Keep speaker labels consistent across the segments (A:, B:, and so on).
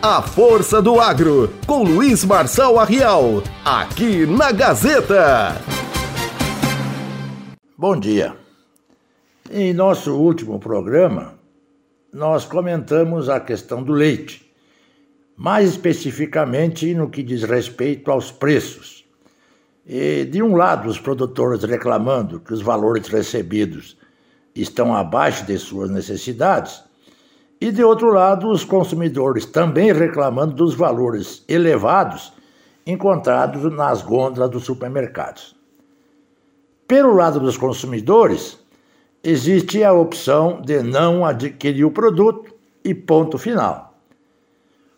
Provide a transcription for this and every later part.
A: A Força do Agro, com Luiz Marçal Arrial, aqui na Gazeta.
B: Bom dia. Em nosso último programa, nós comentamos a questão do leite, mais especificamente no que diz respeito aos preços. E, de um lado, os produtores reclamando que os valores recebidos estão abaixo de suas necessidades, e de outro lado, os consumidores também reclamando dos valores elevados encontrados nas gôndolas dos supermercados. Pelo lado dos consumidores, existe a opção de não adquirir o produto e ponto final.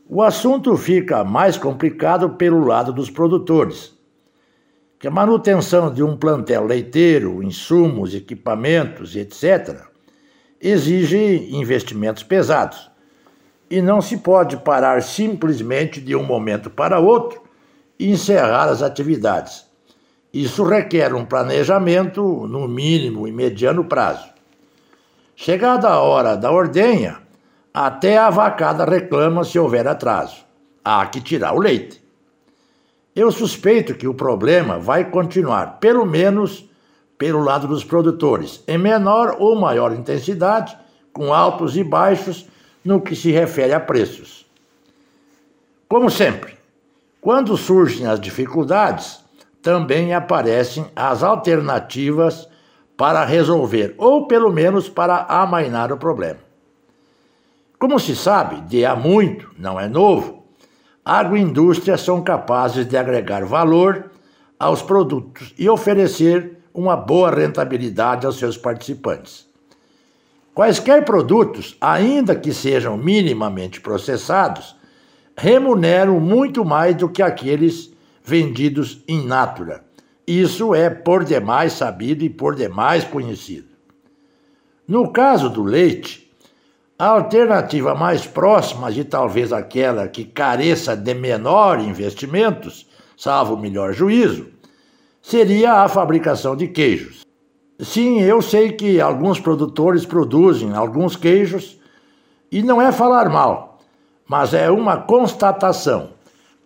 B: O assunto fica mais complicado pelo lado dos produtores, que a manutenção de um plantel leiteiro, insumos, equipamentos, etc., exige investimentos pesados. E não se pode parar simplesmente de um momento para outro e encerrar as atividades. Isso requer um planejamento no mínimo e mediano prazo. Chegada a hora da ordenha, até a vacada reclama se houver atraso. Há que tirar o leite. Eu suspeito que o problema vai continuar, pelo menos pelo lado dos produtores, em menor ou maior intensidade, com altos e baixos no que se refere a preços. Como sempre, quando surgem as dificuldades, também aparecem as alternativas para resolver, ou pelo menos para amainar o problema. Como se sabe, de há muito, não é novo, agroindústrias são capazes de agregar valor aos produtos e oferecer uma boa rentabilidade aos seus participantes. Quaisquer produtos, ainda que sejam minimamente processados, remuneram muito mais do que aqueles vendidos in natura. Isso é por demais sabido e por demais conhecido. No caso do leite, a alternativa mais próxima e talvez aquela que careça de menor investimentos, salvo o melhor juízo, seria a fabricação de queijos. Sim, eu sei que alguns produtores produzem alguns queijos e não é falar mal, mas é uma constatação,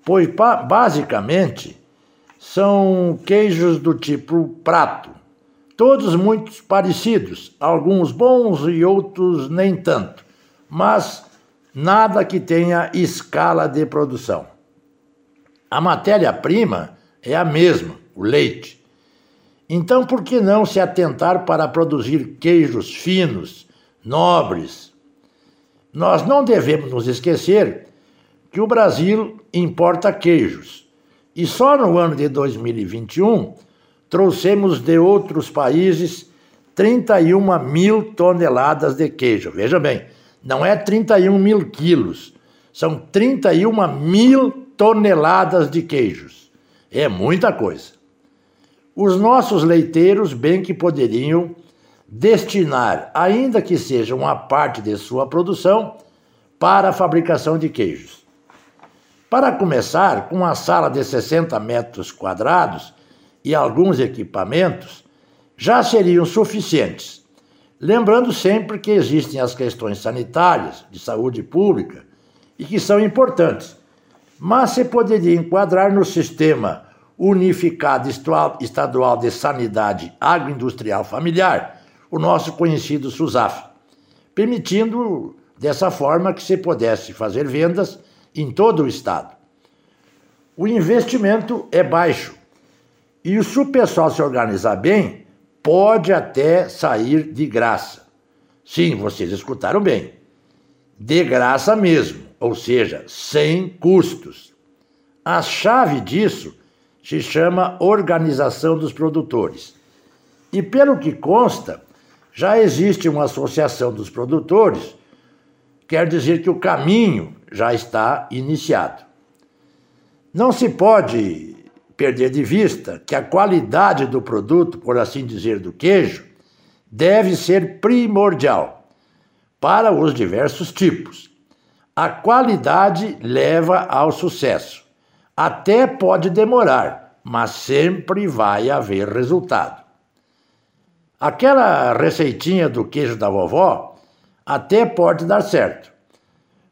B: pois basicamente são queijos do tipo prato, todos muito parecidos, alguns bons e outros nem tanto, mas nada que tenha escala de produção. A matéria-prima é a mesma, o leite. Então, por que não se atentar para produzir queijos finos, nobres? Nós não devemos nos esquecer que o Brasil importa queijos. E só no ano de 2021 trouxemos de outros países 31 mil toneladas de queijo. Veja bem, não é 31 mil quilos, são 31 mil toneladas de queijos. É muita coisa. Os nossos leiteiros bem que poderiam destinar, ainda que seja uma parte de sua produção, para a fabricação de queijos. Para começar, com uma sala de 60 metros quadrados e alguns equipamentos, já seriam suficientes. Lembrando sempre que existem as questões sanitárias, de saúde pública, e que são importantes, mas se poderia enquadrar no sistema Unificado Estadual de Sanidade Agroindustrial Familiar, o nosso conhecido SUSAF, permitindo dessa forma que se pudesse fazer vendas em todo o estado. O investimento é baixo e se o pessoal se organizar bem, pode até sair de graça. Sim, vocês escutaram bem. De graça mesmo, ou seja, sem custos. A chave disso se chama Organização dos Produtores. E pelo que consta, já existe uma associação dos produtores, quer dizer que o caminho já está iniciado. Não se pode perder de vista que a qualidade do produto, por assim dizer, do queijo, deve ser primordial para os diversos tipos. A qualidade leva ao sucesso. Até pode demorar, mas sempre vai haver resultado. Aquela receitinha do queijo da vovó até pode dar certo,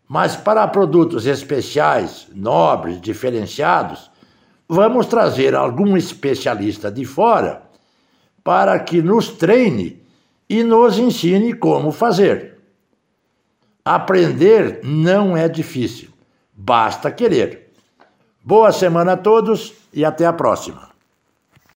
B: mas para produtos especiais, nobres, diferenciados, vamos trazer algum especialista de fora para que nos treine e nos ensine como fazer. Aprender não é difícil, basta querer. Boa semana a todos e até a próxima.